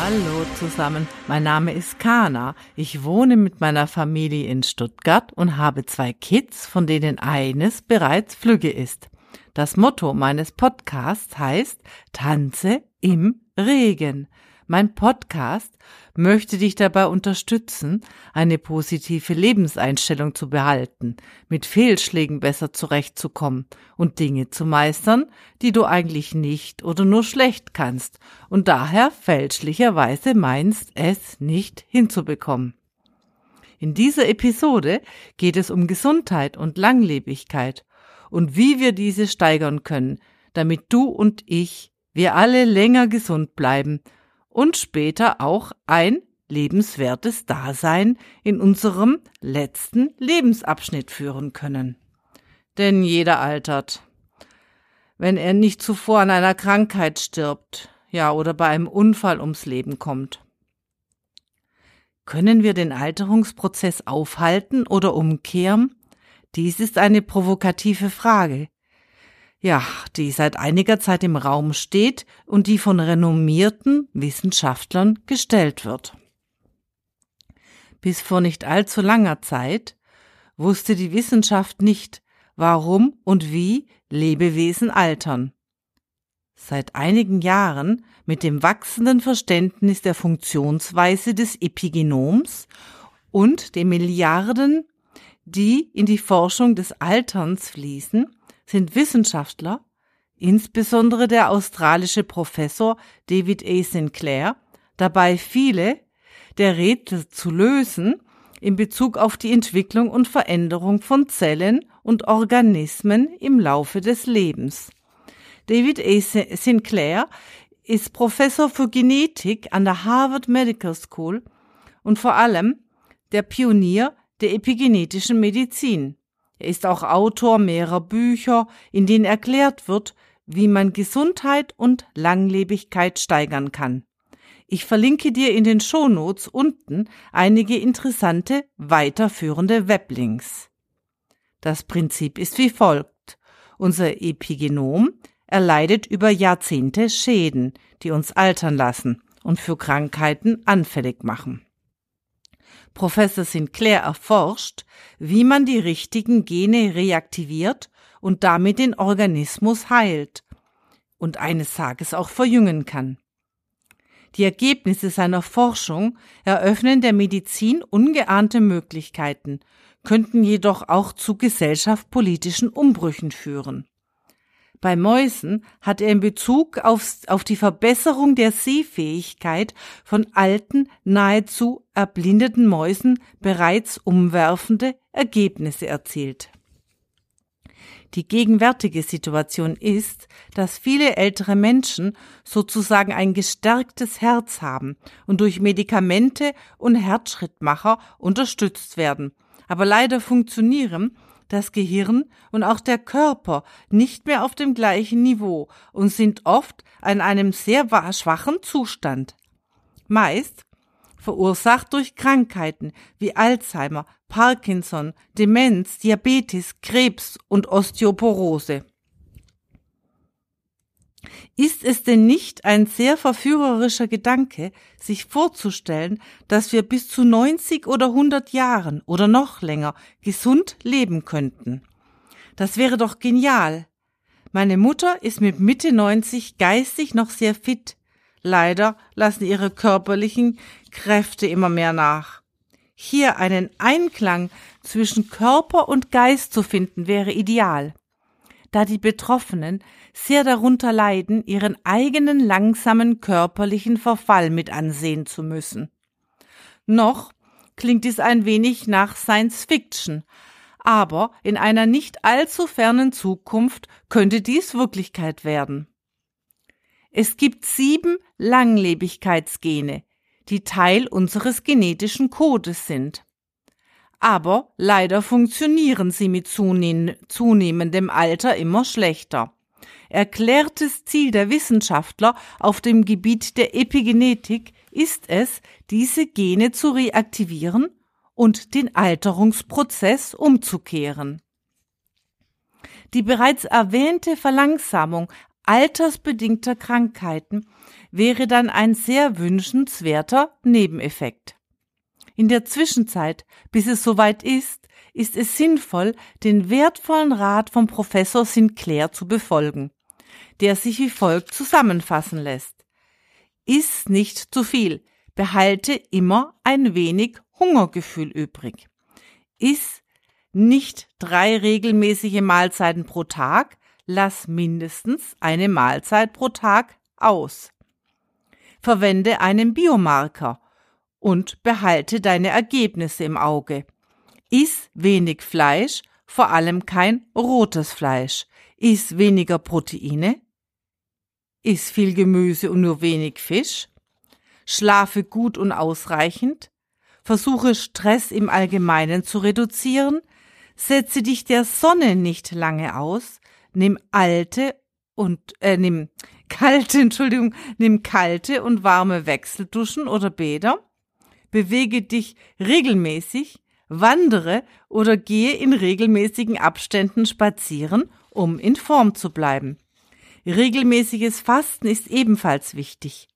Hallo zusammen, mein Name ist Kana. Ich wohne mit meiner Familie in Stuttgart und habe zwei Kids, von denen eines bereits flügge ist. Das Motto meines Podcasts heißt Tanze im Regen. Mein Podcast möchte dich dabei unterstützen, eine positive Lebenseinstellung zu behalten, mit Fehlschlägen besser zurechtzukommen und Dinge zu meistern, die du eigentlich nicht oder nur schlecht kannst und daher fälschlicherweise meinst, es nicht hinzubekommen. In dieser Episode geht es um Gesundheit und Langlebigkeit und wie wir diese steigern können, damit du und ich, wir alle länger gesund bleiben und später auch ein lebenswertes Dasein in unserem letzten Lebensabschnitt führen können. Denn jeder altert. Wenn er nicht zuvor an einer Krankheit stirbt, ja, oder bei einem Unfall ums Leben kommt. Können wir den Alterungsprozess aufhalten oder umkehren? Dies ist eine provokative Frage, ja, die seit einiger Zeit im Raum steht und die von renommierten Wissenschaftlern gestellt wird. Bis vor nicht allzu langer Zeit wusste die Wissenschaft nicht, warum und wie Lebewesen altern. Seit einigen Jahren mit dem wachsenden Verständnis der Funktionsweise des Epigenoms und den Milliarden, die in die Forschung des Alterns fließen, sind Wissenschaftler, insbesondere der australische Professor David A. Sinclair, dabei viele der Rätsel zu lösen in Bezug auf die Entwicklung und Veränderung von Zellen und Organismen im Laufe des Lebens. David A. Sinclair ist Professor für Genetik an der Harvard Medical School und vor allem der Pionier der epigenetischen Medizin. Er ist auch Autor mehrerer Bücher, in denen erklärt wird, wie man Gesundheit und Langlebigkeit steigern kann. Ich verlinke dir in den Shownotes unten einige interessante weiterführende Weblinks. Das Prinzip ist wie folgt. Unser Epigenom erleidet über Jahrzehnte Schäden, die uns altern lassen und für Krankheiten anfällig machen. Professor Sinclair erforscht, wie man die richtigen Gene reaktiviert und damit den Organismus heilt und eines Tages auch verjüngen kann. Die Ergebnisse seiner Forschung eröffnen der Medizin ungeahnte Möglichkeiten, könnten jedoch auch zu gesellschaftspolitischen Umbrüchen führen. Bei Mäusen hat er in Bezug auf, auf die Verbesserung der Sehfähigkeit von alten, nahezu erblindeten Mäusen bereits umwerfende Ergebnisse erzielt. Die gegenwärtige Situation ist, dass viele ältere Menschen sozusagen ein gestärktes Herz haben und durch Medikamente und Herzschrittmacher unterstützt werden, aber leider funktionieren das Gehirn und auch der Körper nicht mehr auf dem gleichen Niveau und sind oft in einem sehr schwachen Zustand. Meist verursacht durch Krankheiten wie Alzheimer, Parkinson, Demenz, Diabetes, Krebs und Osteoporose. Ist es denn nicht ein sehr verführerischer Gedanke, sich vorzustellen, dass wir bis zu 90 oder 100 Jahren oder noch länger gesund leben könnten? Das wäre doch genial. Meine Mutter ist mit Mitte 90 geistig noch sehr fit. Leider lassen ihre körperlichen Kräfte immer mehr nach. Hier einen Einklang zwischen Körper und Geist zu finden wäre ideal da die Betroffenen sehr darunter leiden, ihren eigenen langsamen körperlichen Verfall mit ansehen zu müssen. Noch klingt es ein wenig nach Science Fiction, aber in einer nicht allzu fernen Zukunft könnte dies Wirklichkeit werden. Es gibt sieben Langlebigkeitsgene, die Teil unseres genetischen Codes sind aber leider funktionieren sie mit zunehmendem Alter immer schlechter. Erklärtes Ziel der Wissenschaftler auf dem Gebiet der Epigenetik ist es, diese Gene zu reaktivieren und den Alterungsprozess umzukehren. Die bereits erwähnte Verlangsamung altersbedingter Krankheiten wäre dann ein sehr wünschenswerter Nebeneffekt. In der Zwischenzeit, bis es soweit ist, ist es sinnvoll, den wertvollen Rat vom Professor Sinclair zu befolgen, der sich wie folgt zusammenfassen lässt. Iss nicht zu viel, behalte immer ein wenig Hungergefühl übrig. Iss nicht drei regelmäßige Mahlzeiten pro Tag, lass mindestens eine Mahlzeit pro Tag aus. Verwende einen Biomarker und behalte deine Ergebnisse im Auge. Iss wenig Fleisch, vor allem kein rotes Fleisch. Iss weniger Proteine. Iss viel Gemüse und nur wenig Fisch. Schlafe gut und ausreichend. Versuche Stress im Allgemeinen zu reduzieren. Setze dich der Sonne nicht lange aus. Nimm alte und äh, nimm kalte, Entschuldigung, nimm kalte und warme Wechselduschen oder Bäder. Bewege dich regelmäßig wandere oder gehe in regelmäßigen Abständen spazieren, um in Form zu bleiben. Regelmäßiges Fasten ist ebenfalls wichtig.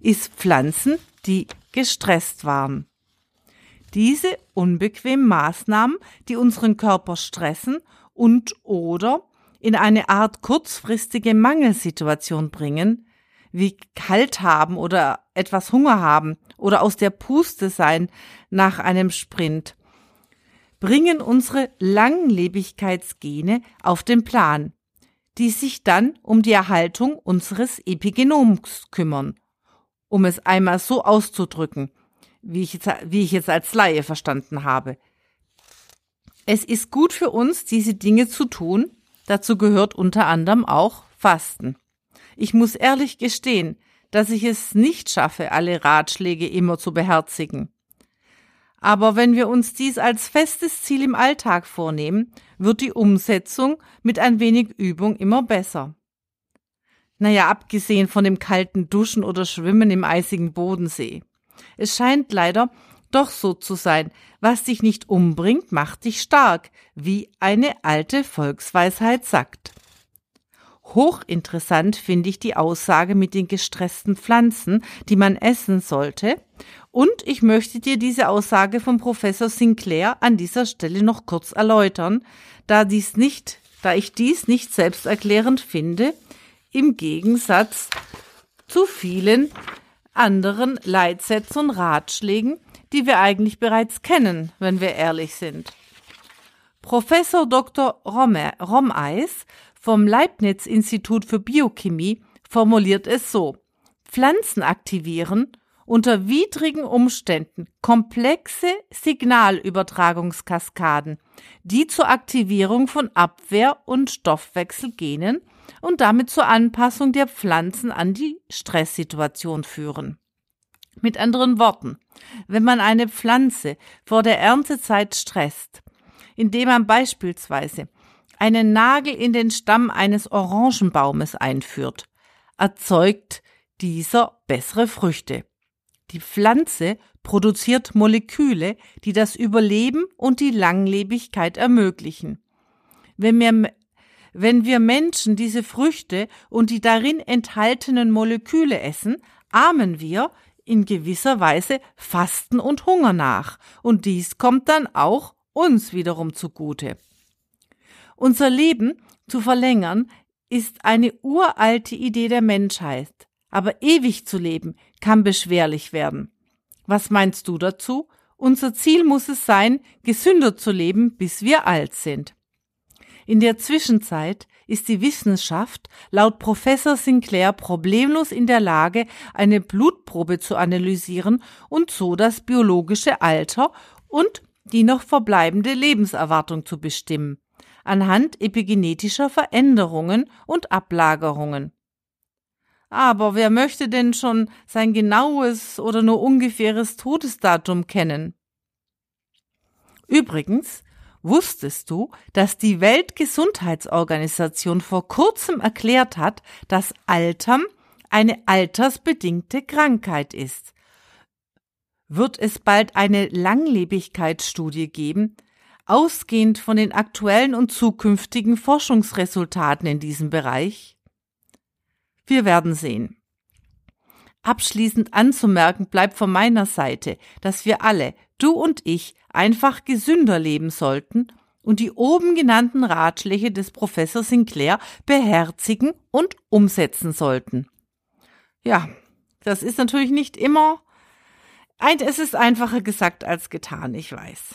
Iss Pflanzen, die gestresst waren. Diese unbequemen Maßnahmen, die unseren Körper stressen und oder in eine Art kurzfristige Mangelsituation bringen, wie kalt haben oder etwas Hunger haben oder aus der Puste sein nach einem Sprint, bringen unsere Langlebigkeitsgene auf den Plan, die sich dann um die Erhaltung unseres Epigenoms kümmern. Um es einmal so auszudrücken, wie ich, jetzt, wie ich jetzt als Laie verstanden habe. Es ist gut für uns, diese Dinge zu tun. Dazu gehört unter anderem auch Fasten. Ich muss ehrlich gestehen, dass ich es nicht schaffe, alle Ratschläge immer zu beherzigen. Aber wenn wir uns dies als festes Ziel im Alltag vornehmen, wird die Umsetzung mit ein wenig Übung immer besser. Naja, abgesehen von dem kalten Duschen oder Schwimmen im eisigen Bodensee. Es scheint leider doch so zu sein, was dich nicht umbringt, macht dich stark, wie eine alte Volksweisheit sagt. Hochinteressant finde ich die Aussage mit den gestressten Pflanzen, die man essen sollte, und ich möchte dir diese Aussage von Professor Sinclair an dieser Stelle noch kurz erläutern, da dies nicht, da ich dies nicht selbsterklärend finde, im Gegensatz zu vielen anderen Leitsätzen und Ratschlägen, die wir eigentlich bereits kennen, wenn wir ehrlich sind. Professor Dr. Romme, Romeis vom Leibniz Institut für Biochemie formuliert es so. Pflanzen aktivieren unter widrigen Umständen komplexe Signalübertragungskaskaden, die zur Aktivierung von Abwehr- und Stoffwechselgenen und damit zur Anpassung der Pflanzen an die Stresssituation führen. Mit anderen Worten, wenn man eine Pflanze vor der Erntezeit stresst, indem man beispielsweise einen Nagel in den Stamm eines Orangenbaumes einführt, erzeugt dieser bessere Früchte. Die Pflanze produziert Moleküle, die das Überleben und die Langlebigkeit ermöglichen. Wenn wir, wenn wir Menschen diese Früchte und die darin enthaltenen Moleküle essen, ahmen wir in gewisser Weise Fasten und Hunger nach, und dies kommt dann auch uns wiederum zugute. Unser Leben zu verlängern ist eine uralte Idee der Menschheit, aber ewig zu leben kann beschwerlich werden. Was meinst du dazu? Unser Ziel muss es sein, gesünder zu leben, bis wir alt sind. In der Zwischenzeit ist die Wissenschaft laut Professor Sinclair problemlos in der Lage, eine Blutprobe zu analysieren und so das biologische Alter und die noch verbleibende Lebenserwartung zu bestimmen, anhand epigenetischer Veränderungen und Ablagerungen. Aber wer möchte denn schon sein genaues oder nur ungefähres Todesdatum kennen? Übrigens, wusstest du, dass die Weltgesundheitsorganisation vor kurzem erklärt hat, dass Altern eine altersbedingte Krankheit ist? Wird es bald eine Langlebigkeitsstudie geben, ausgehend von den aktuellen und zukünftigen Forschungsresultaten in diesem Bereich? Wir werden sehen. Abschließend anzumerken bleibt von meiner Seite, dass wir alle, du und ich, einfach gesünder leben sollten und die oben genannten Ratschläge des Professors Sinclair beherzigen und umsetzen sollten. Ja, das ist natürlich nicht immer, es ist einfacher gesagt als getan, ich weiß.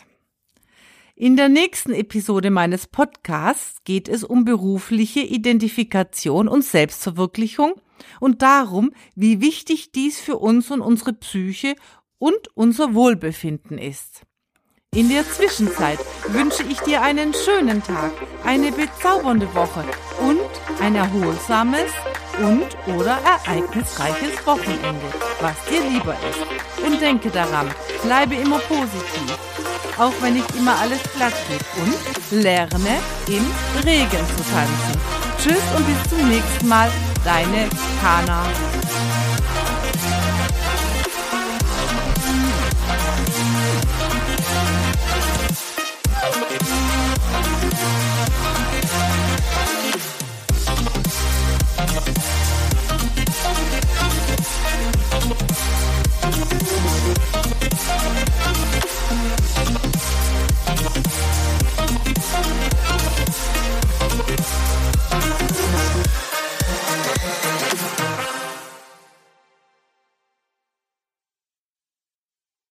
In der nächsten Episode meines Podcasts geht es um berufliche Identifikation und Selbstverwirklichung und darum, wie wichtig dies für uns und unsere Psyche und unser Wohlbefinden ist. In der Zwischenzeit wünsche ich dir einen schönen Tag, eine bezaubernde Woche und ein erholsames und oder ereignisreiches Wochenende, was dir lieber ist. Und denke daran, bleibe immer positiv, auch wenn nicht immer alles glatt geht und lerne im Regen zu tanzen. Tschüss und bis zum nächsten Mal, deine Kana.